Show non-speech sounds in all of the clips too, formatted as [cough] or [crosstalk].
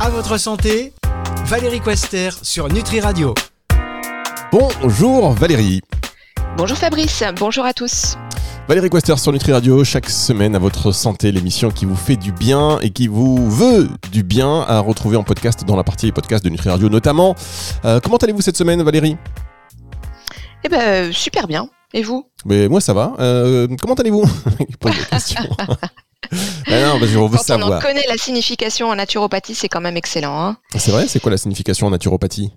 À votre santé, Valérie Quester sur Nutri Radio. Bonjour Valérie. Bonjour Fabrice, bonjour à tous. Valérie Quester sur Nutri Radio, chaque semaine à votre santé, l'émission qui vous fait du bien et qui vous veut du bien à retrouver en podcast dans la partie podcast de Nutri Radio notamment. Euh, comment allez-vous cette semaine Valérie? Eh ben super bien. Et vous? Mais moi ça va. Euh, comment allez-vous? [laughs] [laughs] Ah non, parce qu'on veut Quand savoir. on en connaît la signification en naturopathie, c'est quand même excellent. hein. C'est vrai, c'est quoi la signification en naturopathie?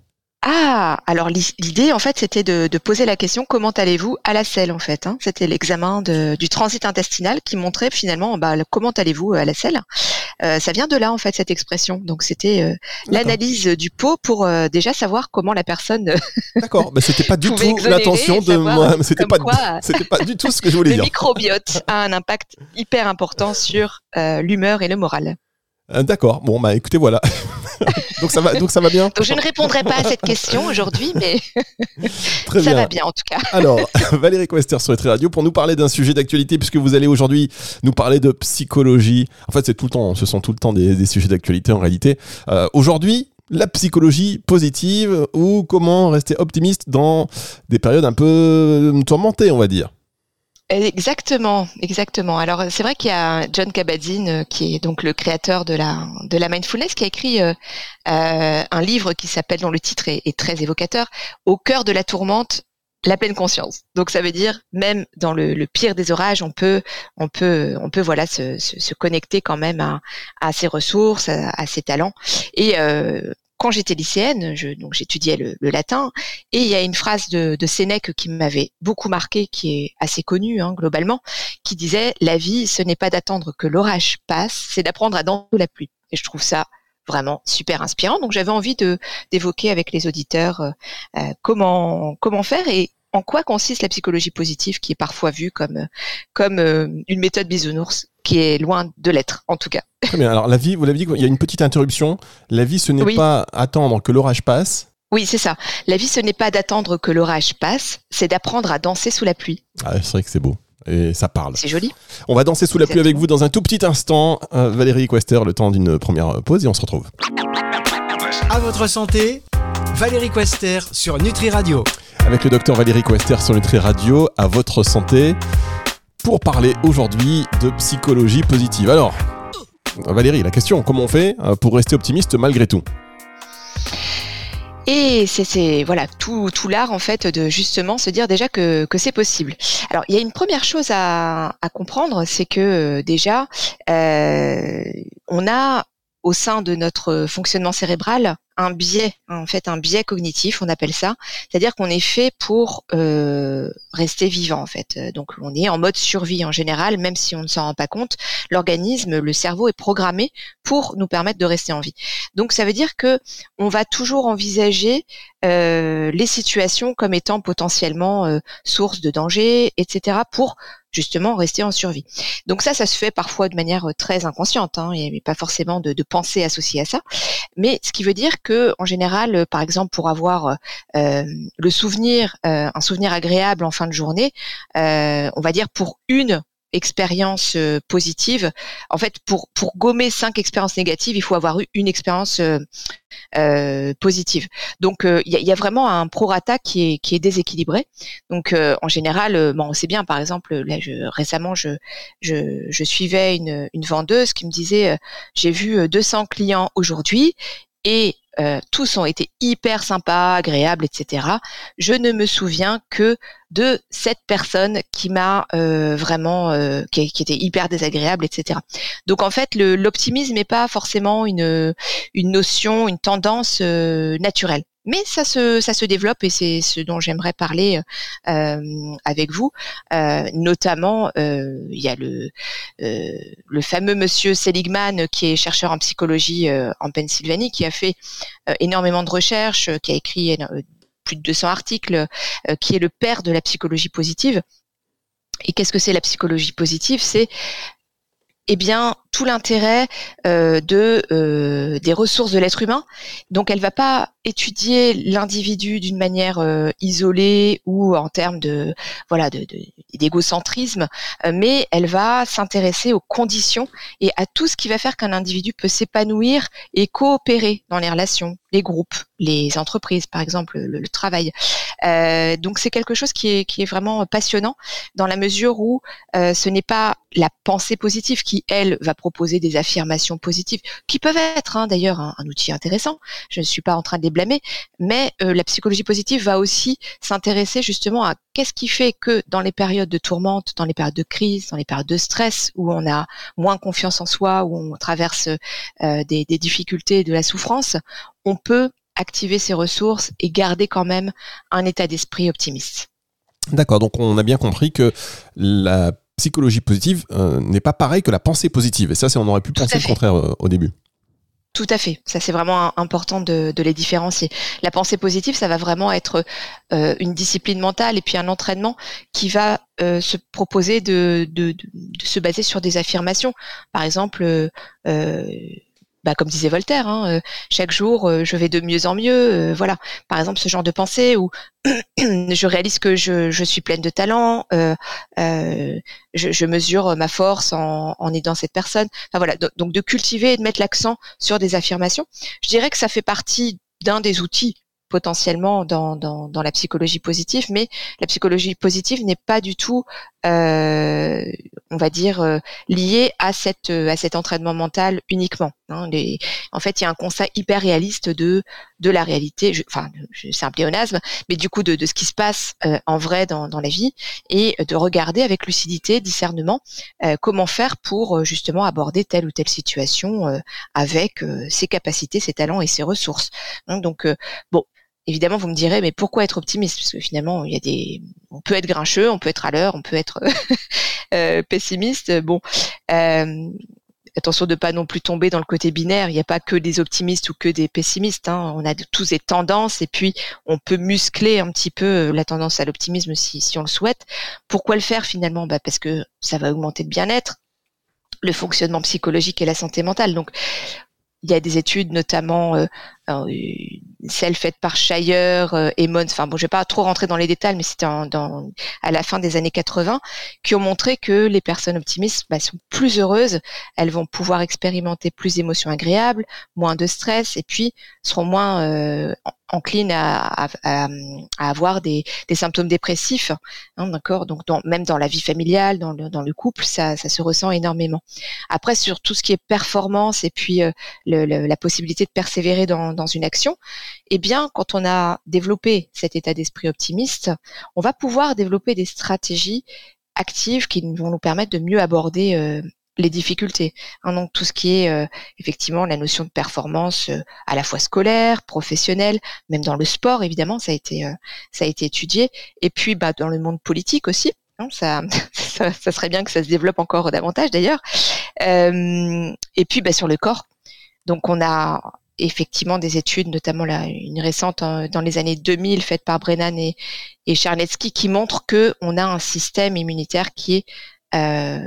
Ah, alors l'i- l'idée en fait c'était de, de poser la question comment allez-vous à la selle en fait. hein. C'était l'examen du transit intestinal qui montrait finalement bah, le- comment allez-vous à la selle. Euh, ça vient de là en fait cette expression. Donc c'était euh, l'analyse du pot pour euh, déjà savoir comment la personne euh, D'accord, bah, c'était pas du tout l'intention de moi. C'était pas, [laughs] c'était pas du tout ce que je voulais le dire. microbiote [laughs] a un impact hyper important sur euh, l'humeur et le moral. Euh, D'accord, bon bah écoutez voilà. [laughs] donc ça va, donc ça va bien. Donc je ne répondrai pas à cette question aujourd'hui, mais [laughs] Très ça bien. va bien en tout cas. Alors, [laughs] Valérie Quester sur Nutri Radio pour nous parler d'un sujet d'actualité, puisque vous allez aujourd'hui nous parler de psychologie. En fait, c'est tout le temps, ce sont tout le temps des, des sujets d'actualité en réalité. Euh, aujourd'hui, la psychologie positive ou comment rester optimiste dans des périodes un peu tourmentées, on va dire. Exactement, exactement. Alors c'est vrai qu'il y a John Kabat-Zinn euh, qui est donc le créateur de la de la mindfulness qui a écrit euh, euh, un livre qui s'appelle dont le titre est, est très évocateur Au cœur de la tourmente la pleine conscience. Donc ça veut dire même dans le, le pire des orages, on peut on peut on peut voilà se, se, se connecter quand même à, à ses ressources, à, à ses talents. Et euh, quand j'étais lycéenne, je, donc j'étudiais le, le latin, et il y a une phrase de, de Sénèque qui m'avait beaucoup marqué, qui est assez connue hein, globalement, qui disait la vie, ce n'est pas d'attendre que l'orage passe, c'est d'apprendre à danser la pluie. Et je trouve ça vraiment super inspirant. Donc j'avais envie d'évoquer avec les auditeurs euh, euh, comment comment faire et en quoi consiste la psychologie positive, qui est parfois vue comme comme euh, une méthode bisounours, qui est loin de l'être en tout cas? Très bien. Alors la vie, vous l'avez dit, il y a une petite interruption. La vie, ce n'est Oui. pas attendre que l'orage passe. Oui, c'est ça. La vie, ce n'est pas d'attendre que l'orage passe, c'est d'apprendre à danser sous la pluie. Ah, c'est vrai que c'est beau. Et ça parle. C'est joli. On va danser sous la pluie avec vous dans un tout petit instant. Euh, Valérie Quester, le temps d'une première pause et on se retrouve. À votre santé, Valérie Quester sur Nutri Radio. Avec le docteur Valérie Quester sur Nutri Radio à votre santé pour parler aujourd'hui de psychologie positive. Alors, Valérie, la question, comment on fait euh, pour rester optimiste malgré tout? Et c'est- voilà tout, l'art en fait de justement se dire déjà que, que c'est possible. Alors il y a une première chose à, à comprendre, c'est que euh, déjà euh, on a au sein de notre fonctionnement cérébral un biais, en fait un biais cognitif, on appelle ça, c'est-à-dire qu'on est fait pour euh, rester vivant en fait. Euh, Donc on est en mode survie en général, même si on ne s'en rend pas compte. L'organisme, le cerveau est programmé pour nous permettre de rester en vie. Donc ça veut dire que on va toujours envisager euh, les situations comme étant potentiellement euh, source de danger, etc. pour justement rester en survie. Donc ça, ça se fait parfois de manière euh, très inconsciente, hein, et pas forcément de, de pensée associée à ça. Mais ce qui veut dire que, en général, euh, par exemple, pour avoir euh, le souvenir, un souvenir agréable en fin de journée, on va dire pour une expérience positive. En fait, pour pour gommer cinq expériences négatives, il faut avoir eu une expérience euh, positive. Donc, euh, il y, a, vraiment un prorata qui est qui est déséquilibré. Donc, euh, en général, bon, on sait bien. Par exemple, là, je, récemment, je, suivais une une vendeuse qui me disait, j'ai vu euh, 200 clients aujourd'hui et euh, tous ont été hyper sympas, agréables, etc. Je ne me souviens que de cette personne qui m'a euh, vraiment, euh, qui, était hyper désagréable, etc. Donc en fait, l'optimisme n'est pas forcément une, une notion, une tendance naturelle. Mais ça se, ça se développe et c'est ce dont j'aimerais parler euh, avec vous. Euh, notamment, euh, il y a le, le fameux monsieur Seligman qui est chercheur en psychologie en Pennsylvanie, qui a fait énormément de recherches, qui a écrit plus de 200 articles, qui est le père de la psychologie positive. Et qu'est-ce que c'est la psychologie positive? C'est eh bien tout l'intérêt euh, de euh, des ressources de l'être humain. Donc, elle va pas étudier l'individu d'une manière euh, isolée ou en termes de voilà de, d'égocentrisme, mais elle va s'intéresser aux conditions et à tout ce qui va faire qu'un individu peut s'épanouir et coopérer dans les relations, les groupes, les entreprises, par exemple, le, travail. Euh, donc c'est quelque chose qui est, qui est vraiment passionnant dans la mesure où euh, ce n'est pas la pensée positive qui, elle, va proposer des affirmations positives, qui peuvent être hein, d'ailleurs un, outil intéressant. Je ne suis pas en train de les blâmer, mais euh, la psychologie positive va aussi s'intéresser justement à qu'est-ce qui fait que dans les périodes de tourmente, dans les périodes de crise, dans les périodes de stress, où on a moins confiance en soi, où on traverse des, des difficultés, de la souffrance, on peut activer ses ressources et garder quand même un état d'esprit optimiste. D'accord, donc on a bien compris que la psychologie positive euh, n'est pas pareil que la pensée positive. Et ça, c'est on aurait pu penser le contraire euh, au début. Tout à fait. Ça, c'est vraiment important de, les différencier. La pensée positive, ça va vraiment être euh, une discipline mentale et puis un entraînement qui va se proposer de, de, se baser sur des affirmations. Par exemple, bah, comme disait Voltaire, hein, euh, chaque jour euh, je vais de mieux en mieux. Euh, voilà, par exemple ce genre de pensée où [clears throat] je réalise que je, je, suis pleine de talent, je, je, mesure ma force en, en, aidant cette personne. Enfin voilà, donc de cultiver et de mettre l'accent sur des affirmations. Je dirais que ça fait partie d'un des outils potentiellement dans, dans, dans, la psychologie positive, mais la psychologie positive n'est pas du tout, euh, on va dire, euh, liée à cette à cet entraînement mental uniquement. Hein. Les, en fait, il y a un constat hyper réaliste de de la réalité. Enfin, c'est un pléonasme, mais du coup de, de ce qui se passe euh, en vrai dans, dans la vie et de regarder avec lucidité, discernement, euh, comment faire pour justement aborder telle ou telle situation avec ses capacités, ses talents et ses ressources. Donc bon, évidemment, vous me direz, mais pourquoi être optimiste? Parce que finalement, il y a des, on peut être grincheux, on peut être à l'heure, on peut être [laughs] euh, pessimiste. Bon, euh, attention de pas non plus tomber dans le côté binaire. Il n'y a pas que des optimistes ou que des pessimistes. Hein. On a tous des tendances et puis on peut muscler un petit peu euh, la tendance à l'optimisme si, si on le souhaite. Pourquoi le faire finalement? Bah Parce que ça va augmenter le bien-être, le fonctionnement psychologique et la santé mentale. Donc, il y a des études, notamment euh, celle faite par Shire euh, et Mons, enfin bon, je vais pas trop rentrer dans les détails, mais c'était dans, à la fin des années 80, qui ont montré que les personnes optimistes bah, sont plus heureuses, elles vont pouvoir expérimenter plus d'émotions agréables, moins de stress, et puis seront moins euh, enclines à, à, à, avoir des, des, symptômes dépressifs, hein, d'accord? Donc dans, même dans la vie familiale, dans le, dans le couple, ça, ça, se ressent énormément. Après sur tout ce qui est performance et puis euh, le, la possibilité de persévérer dans dans une action, eh bien, quand on a développé cet état d'esprit optimiste, on va pouvoir développer des stratégies actives qui vont nous permettre de mieux aborder euh, les difficultés. Hein, donc tout ce qui est euh, effectivement la notion de performance euh, à la fois scolaire, professionnelle, même dans le sport évidemment ça a été ça a été étudié. Et puis bah, dans le monde politique aussi. Hein, ça, [laughs] ça, ça, serait bien que ça se développe encore davantage d'ailleurs. et puis bah, sur le corps. Donc on a effectivement des études, notamment une récente hein, dans les années 2000 faite par Brennan et, et Charnetsky, qui montre que on a un système immunitaire qui est euh,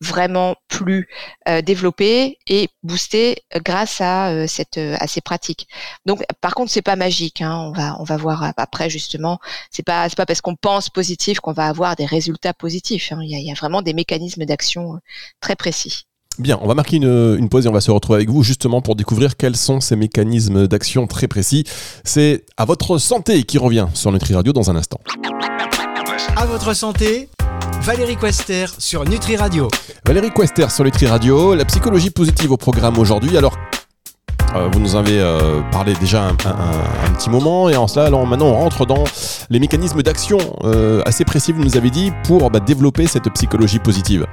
vraiment plus euh, développé et boosté grâce à euh, à ces pratiques. Donc par contre c'est pas magique hein, on va on va voir après justement c'est pas pas parce qu'on pense positif qu'on va avoir des résultats positifs hein. il y a vraiment des mécanismes d'action très précis. Bien, on va marquer une, pause et on va se retrouver avec vous justement pour découvrir quels sont ces mécanismes d'action très précis. C'est à votre santé qui revient sur Nutri Radio dans un instant. À votre santé, Valérie Quester sur Nutri Radio. Valérie Quester sur Nutri Radio, la psychologie positive au programme aujourd'hui. Alors, euh, vous nous avez euh, parlé déjà un, petit moment et en cela, alors, maintenant on rentre dans les mécanismes d'action euh, assez précis, vous nous avez dit, pour bah, développer cette psychologie positive.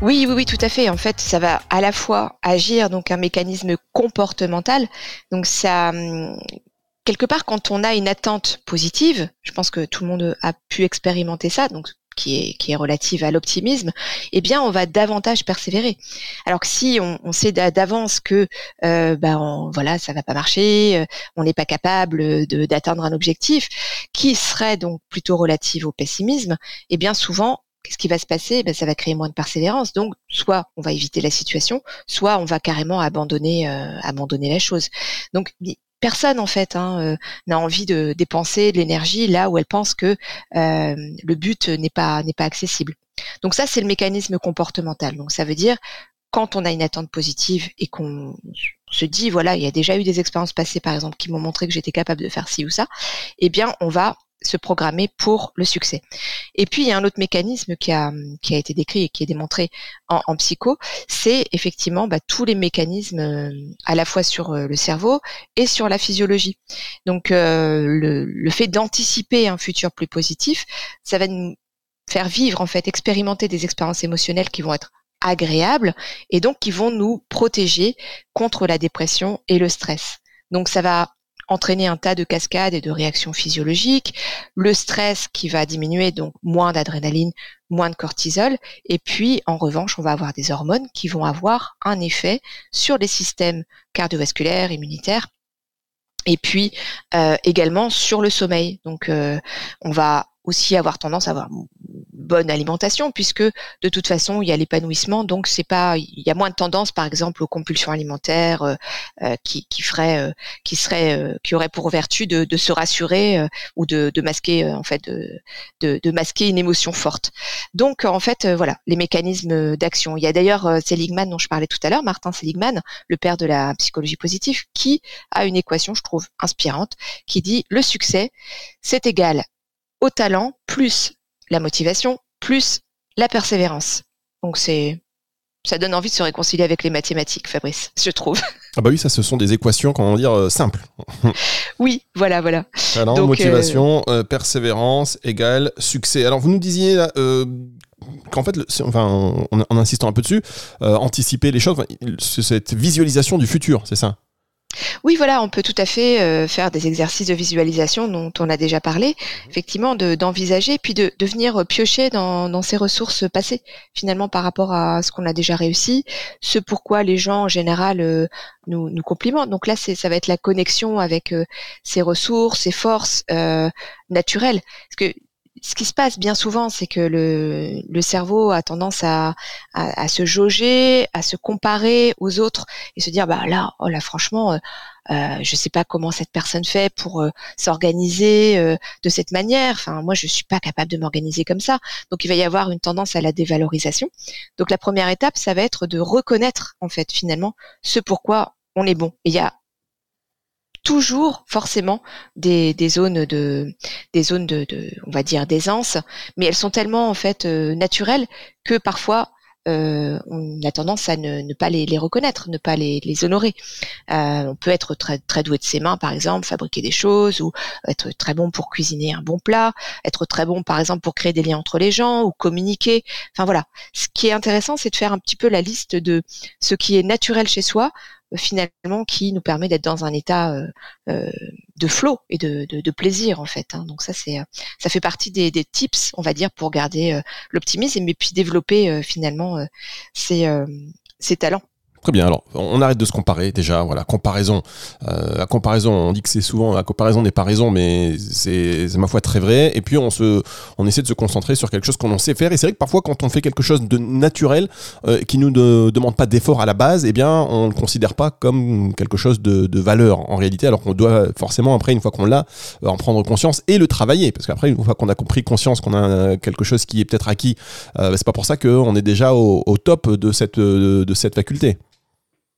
Oui, oui, oui, tout à fait. En fait, ça va à la fois agir donc un mécanisme comportemental. Donc ça, hum, quelque part, quand on a une attente positive, je pense que tout le monde a pu expérimenter ça. Donc qui est, qui est relative à l'optimisme, eh bien, on va davantage persévérer. Alors que si on, on sait d'avance que, euh, bah, voilà, ça va pas marcher, euh, on n'est pas capable d'atteindre un objectif, qui serait donc plutôt relative au pessimisme, eh bien, souvent, qu'est-ce qui va se passer ben, Ça va créer moins de persévérance. Donc, soit on va éviter la situation, soit on va carrément abandonner, euh, abandonner la chose. Donc, personne en fait hein, euh, n'a envie de dépenser de l'énergie là où elle pense que euh, le but n'est pas n'est pas accessible. Donc ça, c'est le mécanisme comportemental. Donc ça veut dire quand on a une attente positive et qu'on se dit voilà, il y a déjà eu des expériences passées par exemple qui m'ont montré que j'étais capable de faire ci ou ça, eh bien on va se programmer pour le succès. Et puis il y a un autre mécanisme qui a, qui a été décrit et qui est démontré en, psycho, c'est effectivement bah, tous les mécanismes euh, à la fois sur euh, le cerveau et sur la physiologie. Donc euh, le, le fait d'anticiper un futur plus positif, ça va nous faire vivre en fait, expérimenter des expériences émotionnelles qui vont être agréables et donc qui vont nous protéger contre la dépression et le stress. Donc ça va entraîner un tas de cascades et de réactions physiologiques, le stress qui va diminuer, donc moins d'adrénaline, moins de cortisol, et puis en revanche, on va avoir des hormones qui vont avoir un effet sur les systèmes cardiovasculaires, immunitaires, et puis euh, également sur le sommeil. Donc euh, on va aussi avoir tendance à avoir bonne alimentation puisque de toute façon il y a l'épanouissement. Donc c'est pas il y a moins de tendance par exemple aux compulsions alimentaires euh, euh qui qui ferait euh, qui serait euh, qui aurait pour vertu de, de se rassurer ou de, de masquer en fait de, de, masquer une émotion forte. Donc en fait voilà les mécanismes d'action. Il y a d'ailleurs Seligman dont je parlais tout à l'heure Martin Seligman le père de la psychologie positive qui a une équation je trouve inspirante qui dit le succès c'est égal au talent plus la motivation plus la persévérance. Donc c'est ça donne envie de se réconcilier avec les mathématiques, Fabrice, je trouve. [laughs] Ah bah oui, ça, ce sont des équations, comment dire, euh, simples. [laughs] oui, voilà, voilà. Talent, motivation, euh, euh, persévérance égale succès. Alors vous nous disiez qu'en fait, enfin, en, insistant un peu dessus, anticiper les choses, cette visualisation du futur, c'est ça? Oui, voilà, on peut tout à fait euh, faire des exercices de visualisation dont on a déjà parlé, mmh effectivement, d'envisager, puis de, de venir piocher dans, dans ses ressources passées, finalement, par rapport à ce qu'on a déjà réussi, ce pourquoi les gens, en général, euh, nous, nous complimentent. Donc là, ça va être la connexion avec euh, ses ressources, ses forces naturelles. Parce que ce qui se passe bien souvent, c'est que le, le, cerveau a tendance à, à, à, se jauger, à se comparer aux autres et se dire bah là, oh là franchement, euh, euh je sais pas comment cette personne fait pour euh, s'organiser euh, de cette manière. Enfin, moi, je suis pas capable de m'organiser comme ça. Donc, il va y avoir une tendance à la dévalorisation. Donc, la première étape, ça va être de reconnaître en fait finalement ce pourquoi on est bon. il y a toujours forcément des, zones de des zones de, on va dire d'aisance, mais elles sont tellement en fait euh, naturelles que parfois euh, on a tendance à ne, pas les, reconnaître, ne pas les, les honorer. Euh, on peut être très, très doué de ses mains, par exemple, fabriquer des choses, ou être très bon pour cuisiner un bon plat, être très bon, par exemple, pour créer des liens entre les gens, ou communiquer. Enfin voilà. Ce qui est intéressant, c'est de faire un petit peu la liste de ce qui est naturel chez soi finalement qui nous permet d'être dans un état euh, euh, de flow et de, plaisir en fait. Hein. Donc ça c'est euh, ça fait partie des, tips on va dire pour garder l'optimisme et puis développer finalement ces, ces talents. Très bien. Alors, on arrête de se comparer déjà. Voilà, comparaison. Euh, la comparaison, on dit que c'est souvent la comparaison n'est pas raison, mais c'est ma foi très vrai. Et puis on se, on essaie de se concentrer sur quelque chose qu'on sait faire. Et c'est vrai que parfois, quand on fait quelque chose de naturel, euh, qui nous ne demande pas d'effort à la base, eh bien, on le considère pas comme quelque chose de, de valeur en réalité. Alors qu'on doit forcément après, une fois qu'on l'a, en prendre conscience et le travailler. Parce qu'après, une fois qu'on a compris conscience qu'on a quelque chose qui est peut-être acquis, euh, c'est pas pour ça qu'on est déjà au, au top de cette, de cette faculté.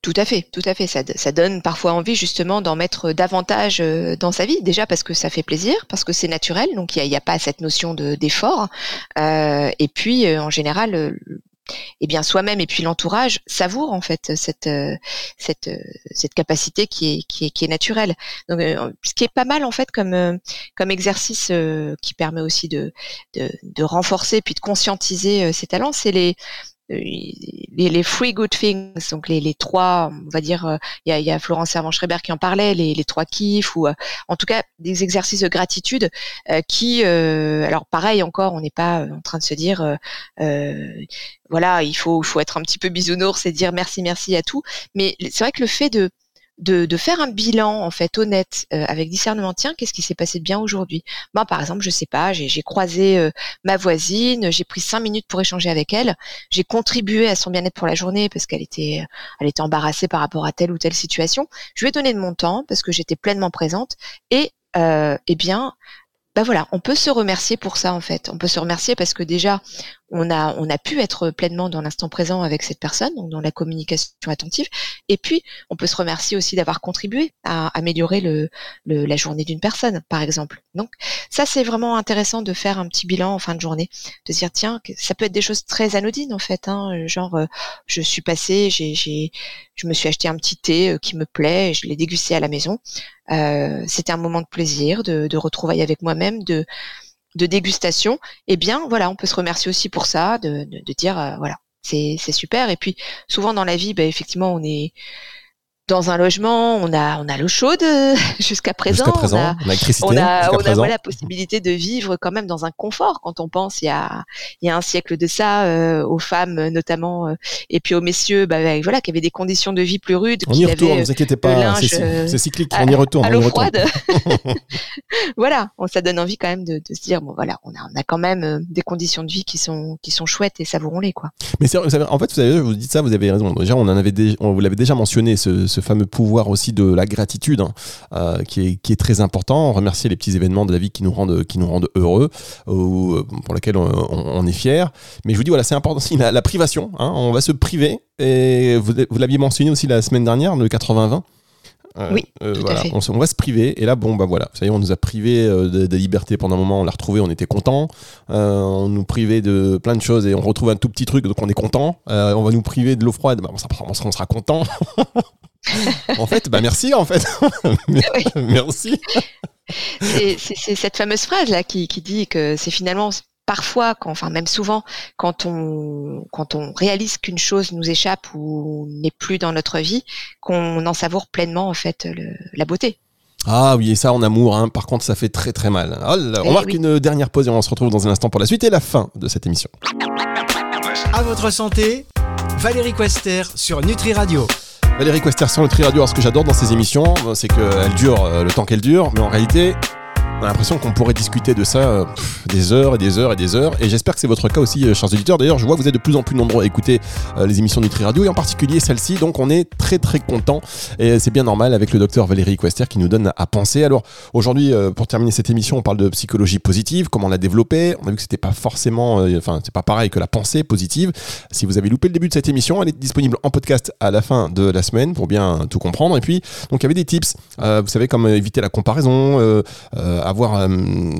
Tout à fait, tout à fait. Ça, ça donne parfois envie justement d'en mettre davantage euh, dans sa vie. Déjà parce que ça fait plaisir, parce que c'est naturel, donc il n'y a, a, pas cette notion d'effort. Euh, et puis euh, en général, euh, eh bien soi-même et puis l'entourage savoure en fait cette cette cette capacité qui est qui est qui est naturelle. Donc ce qui est pas mal en fait comme comme exercice qui permet aussi de, de de renforcer puis de conscientiser ses talents, c'est les les, les good things, donc les, les trois, on va dire, euh, il y, a, Florence Servan-Schreiber qui en parlait, les, trois kiffs, ou euh, en tout cas des exercices de gratitude euh, qui, alors pareil encore, on n'est pas en train de se dire, voilà, il faut, faut être un petit peu bisounours et dire merci, merci à tout, mais c'est vrai que le fait de de, faire un bilan en fait honnête euh, avec discernement. Tiens, qu'est-ce qui s'est passé de bien aujourd'hui? Ben par exemple, je sais pas, j'ai croisé euh, ma voisine, j'ai pris cinq minutes pour échanger avec elle, j'ai contribué à son bien-être pour la journée parce qu'elle était elle était embarrassée par rapport à telle ou telle situation. Je lui ai donné de mon temps parce que j'étais pleinement présente et eh bien bah voilà, on peut se remercier pour ça en fait. On peut se remercier parce que déjà on a on a pu être pleinement dans l'instant présent avec cette personne, donc dans la communication attentive. Et puis on peut se remercier aussi d'avoir contribué à améliorer le, la journée d'une personne, par exemple. Donc ça c'est vraiment intéressant de faire un petit bilan en fin de journée, de se dire tiens ça peut être des choses très anodines en fait, hein, genre euh, je suis passé, j'ai j'ai je me suis acheté un petit thé euh, qui me plaît, je l'ai dégusté à la maison. Euh, c'était un moment de plaisir, de, de retrouvailles avec moi-même, de, de dégustation. Eh bien, voilà, on peut se remercier aussi pour ça, de, de, dire, euh, voilà, c'est super. Et puis, souvent dans la vie, bah, effectivement, on est dans un logement, on a, on a l'eau chaude [laughs] euh, jusqu'à présent. On a, on a, on a la possibilité de vivre quand même dans un confort quand on pense il y a, il y a un siècle de ça euh, aux femmes notamment euh, et puis aux messieurs, bah, voilà, qui avaient des conditions de vie plus rudes. On y retourne, ne vous inquiétez pas, c'est cyclique, on y retourne. À l'eau froide. [laughs] [laughs] voilà, on, ça donne envie quand même de, de, se dire bon voilà, on a, on a quand même des conditions de vie qui sont, qui sont chouettes et savourons-les quoi. Mais en fait, vous avez, vous dites ça, vous avez raison. Déjà, on en avait, on vous l'avez déjà mentionné ce, ce fameux pouvoir aussi de la gratitude hein, euh, qui, est, qui est très important. Remercier les petits événements de la vie qui nous rendent, qui nous rendent heureux ou euh, pour lesquels on, est fier. Mais je vous dis, voilà, c'est important aussi la, privation. Hein. on va se priver. Et vous, vous l'aviez mentionné aussi la semaine dernière, le 80-20. Euh, oui, voilà, On, va se priver et là bon bah voilà, ça y est, on nous a privé de, de, liberté pendant un moment, on l'a retrouvé, on était content. on nous privait de plein de choses et on retrouve un tout petit truc donc on est content. on va nous priver de l'eau froide, bah, on, sera, on, sera, content. [laughs] en fait, bah merci en fait. [laughs] merci. C'est cette fameuse phrase là qui, dit que c'est finalement parfois, quand, enfin même souvent, quand on quand on réalise qu'une chose nous échappe ou n'est plus dans notre vie, qu'on en savoure pleinement en fait la beauté. Ah oui, et ça en amour, hein. par contre ça fait très très mal. Oh on eh marque une dernière pause et on se retrouve dans un instant pour la suite et la fin de cette émission. À votre santé, Valérie Quester sur Nutri Radio. Valérie Questerson, le Tri Radio. Ce que j'adore dans ces émissions, c'est qu'elles durent euh, le temps qu'elles durent, mais en réalité, on a l'impression qu'on pourrait discuter de ça euh, des heures et des heures et des heures. Et j'espère que c'est votre cas aussi, euh, chers auditeurs. D'ailleurs, je vois que vous êtes de plus en plus nombreux à écouter euh, les émissions Nutri Radio et en particulier celle-ci. Donc, on est très très content et c'est bien normal avec le docteur Valérie Quester qui nous donne à penser. Alors, aujourd'hui, pour terminer cette émission, on parle de psychologie positive, comment la développer. On a vu que c'était pas forcément, enfin, c'est pas pareil que la pensée positive. Si vous avez loupé le début de cette émission, elle est disponible en podcast à la fin de la semaine pour bien tout comprendre. Et puis, donc, il y avait des tips. vous savez, comme éviter la comparaison avoir euh,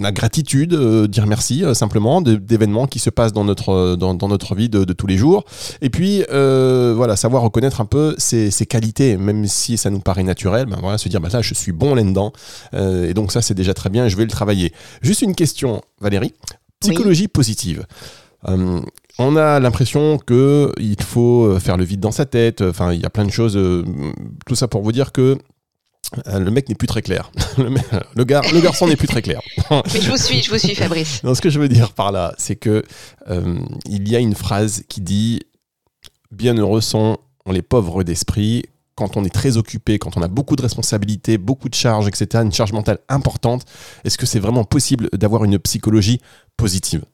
la gratitude, euh, dire merci euh, simplement d'événements qui se passent dans notre, dans, notre vie de, tous les jours. Et puis, voilà, savoir reconnaître un peu ses, qualités, même si ça nous paraît naturel, ben voilà, se dire, bah là, je suis bon là-dedans. et donc ça, c'est déjà très bien, je vais le travailler. Juste une question, Valérie. Psychologie positive. on a l'impression que il faut faire le vide dans sa tête. Enfin, il y a plein de choses. tout ça pour vous dire que euh, le mec n'est plus très clair. [laughs] Le, gars, le garçon n'est plus très clair. [laughs] Mais je vous suis, je vous suis, Fabrice. ce que je veux dire par là, c'est que euh, il y a une phrase qui dit Bienheureux sont les pauvres d'esprit. Quand on est très occupé, quand on a beaucoup de responsabilités, beaucoup de charges, etc., une charge mentale importante, est-ce que c'est vraiment possible d'avoir une psychologie positive?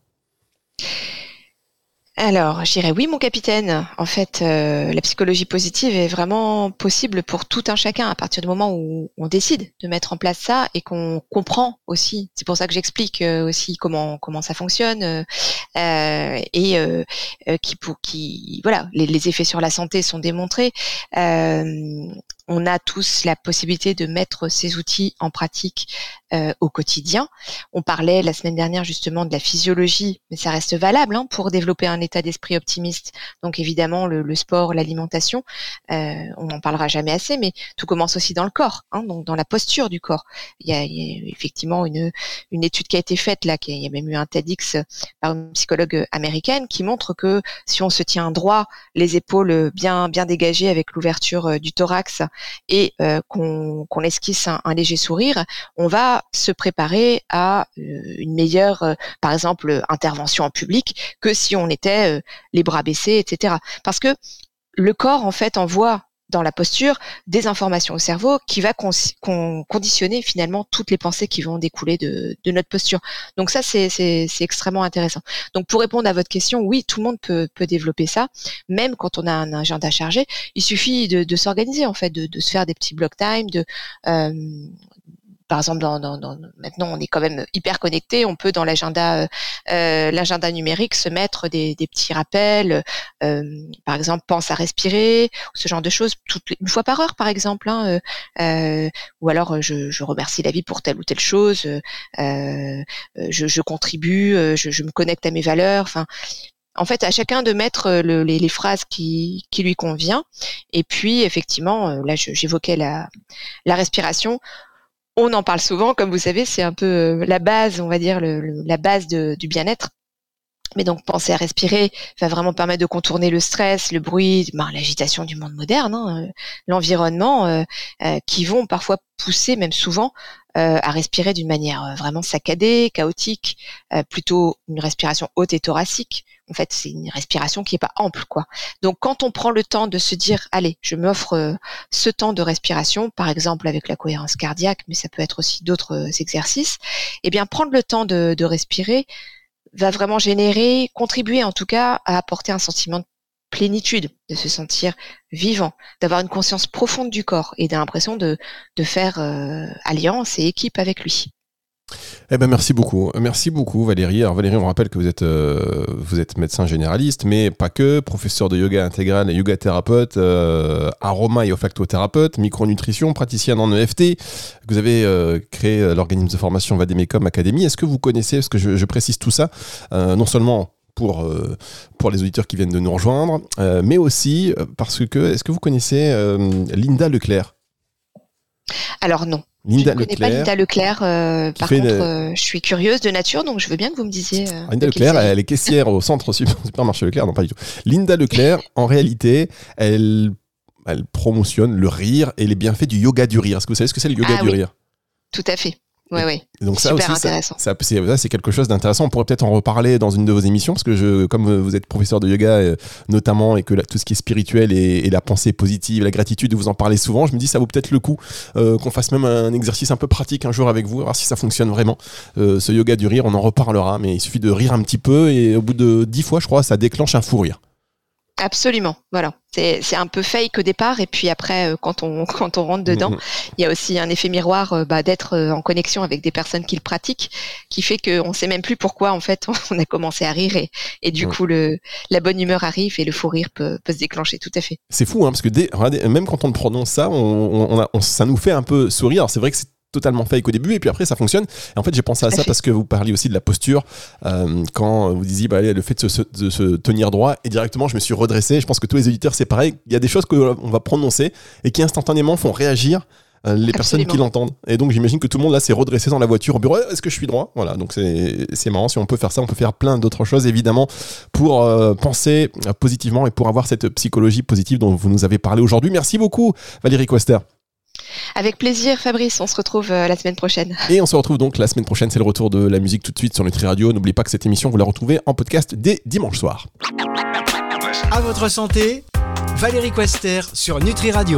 Alors, j'irais oui, mon capitaine. En fait, euh, la psychologie positive est vraiment possible pour tout un chacun à partir du moment où on décide de mettre en place ça et qu'on comprend aussi. C'est pour ça que j'explique euh, aussi comment comment ça fonctionne euh, et qui pour qui voilà les, les, effets sur la santé sont démontrés on a tous la possibilité de mettre ces outils en pratique euh, au quotidien. On parlait la semaine dernière justement de la physiologie, mais ça reste valable hein, pour développer un état d'esprit optimiste. Donc évidemment le, sport, l'alimentation, euh, on n'en parlera jamais assez, mais tout commence aussi dans le corps, hein, donc dans la posture du corps. Il y a, effectivement une, une étude qui a été faite là, qui il y a même eu un TEDx par une psychologue américaine qui montre que si on se tient droit, les épaules bien bien dégagées avec l'ouverture euh, du thorax et euh, qu'on esquisse un, léger sourire, on va se préparer à euh, une meilleure, euh, par exemple, intervention en public que si on était les bras baissés, etc. Parce que le corps, en fait, envoie dans la posture des informations au cerveau qui va conditionner finalement toutes les pensées qui vont découler de, notre posture. Donc ça, c'est extrêmement intéressant. Donc pour répondre à votre question, oui, tout le monde peut, peut développer ça, même quand on a un agenda chargé. Il suffit de, s'organiser en fait, de, se faire des petits block time, de euh, par exemple, dans, dans, maintenant on est quand même hyper connecté, on peut dans l'agenda euh, euh, numérique se mettre des, des petits rappels, euh, par exemple pense à respirer, ce genre de choses, toutes une fois par heure par exemple, hein, euh, ou alors je, je, remercie la vie pour telle ou telle chose, je, je, contribue, je, je, me connecte à mes valeurs, enfin. En fait, à chacun de mettre le, les, les, phrases qui, qui lui convient. Et puis, effectivement, là, j'évoquais la, la respiration on en parle souvent, comme vous savez, c'est un peu euh, la base, on va dire, la base du bien-être. Mais donc penser à respirer va vraiment permettre de contourner le stress, le bruit, ben, l'agitation du monde moderne, hein, euh, l'environnement, euh, qui vont parfois pousser, même souvent, à respirer d'une manière vraiment saccadée, chaotique, plutôt une respiration haute et thoracique, en fait, c'est une respiration qui est pas ample, quoi. Donc, quand on prend le temps de se dire, allez, je m'offre euh, ce temps de respiration, par exemple avec la cohérence cardiaque, mais ça peut être aussi d'autres euh, exercices, eh bien, prendre le temps de, respirer va vraiment générer, contribuer en tout cas à apporter un sentiment de plénitude, de se sentir vivant, d'avoir une conscience profonde du corps et d'avoir l'impression de, de faire euh, alliance et équipe avec lui. Eh ben merci beaucoup, merci beaucoup Valérie. Alors Valérie, on rappelle que vous êtes euh, médecin généraliste, mais pas que, professeur de yoga intégral et yoga thérapeute, euh, aroma et olfactothérapeute, micronutrition, praticienne en EFT. Vous avez euh, créé l'organisme de formation Vademecum Academy. Est-ce que vous connaissez, parce que je, précise tout ça, non seulement pour les auditeurs qui viennent de nous rejoindre, mais aussi parce que, est-ce que vous connaissez Linda Leclerc? Alors non. Linda je ne connais pas Linda Leclerc. Euh, par contre, euh, je suis curieuse de nature, donc je veux bien que vous me disiez. Euh, Linda Leclerc, elle est caissière au centre [laughs] supermarché Leclerc. Non, pas du tout. Linda Leclerc, [laughs] en réalité, elle, elle promotionne le rire et les bienfaits du yoga du rire. Est-ce que vous savez ce que c'est le yoga ah du rire? Tout à fait. Ouais, ouais. Donc ça Super aussi, intéressant. Ça, c'est quelque chose d'intéressant. On pourrait peut-être en reparler dans une de vos émissions, parce que je, comme vous êtes professeur de yoga euh, notamment, et que tout ce qui est spirituel et, la pensée positive, la gratitude, vous en parlez souvent, je me dis ça vaut peut-être le coup euh, qu'on fasse même un exercice un peu pratique un jour avec vous, voir si ça fonctionne vraiment. Euh, ce yoga du rire, on en reparlera, mais il suffit de rire un petit peu, et au bout de dix fois, je crois, ça déclenche un fou rire. Absolument, voilà. C'est un peu fake au départ et puis après euh, quand on [laughs] quand on rentre dedans, [laughs] il y a aussi un effet miroir euh, bah, d'être euh, en connexion avec des personnes qui le pratiquent, qui fait qu'on sait même plus pourquoi en fait [laughs] on a commencé à rire et, et du coup le la bonne humeur arrive et le fou rire peut, peut se déclencher tout à fait. C'est fou hein, parce que dès, même quand on prononce ça, on, on, ça nous fait un peu sourire. C'est vrai que c'est totalement fake au début et puis après ça fonctionne. Et en fait, j'ai pensé à ça parce que vous parliez aussi de la posture euh, quand vous disiez bah, le fait de se, tenir droit et directement je me suis redressé. Je pense que tous les auditeurs c'est pareil. Il y a des choses qu'on va prononcer et qui instantanément font réagir euh, les personnes qui l'entendent. Et donc j'imagine que tout le monde là s'est redressé dans la voiture au bureau. Est-ce que je suis droit? Voilà, donc c'est marrant. Si on peut faire ça, on peut faire plein d'autres choses évidemment pour euh, penser positivement et pour avoir cette psychologie positive dont vous nous avez parlé aujourd'hui. Merci beaucoup Valérie Quester. Avec plaisir, Fabrice. On se retrouve euh, la semaine prochaine. Et on se retrouve donc la semaine prochaine. C'est le retour de la musique tout de suite sur Nutri Radio. N'oubliez pas que cette émission, vous la retrouvez en podcast dès dimanche soir. À votre santé, Valérie Quester sur Nutri Radio.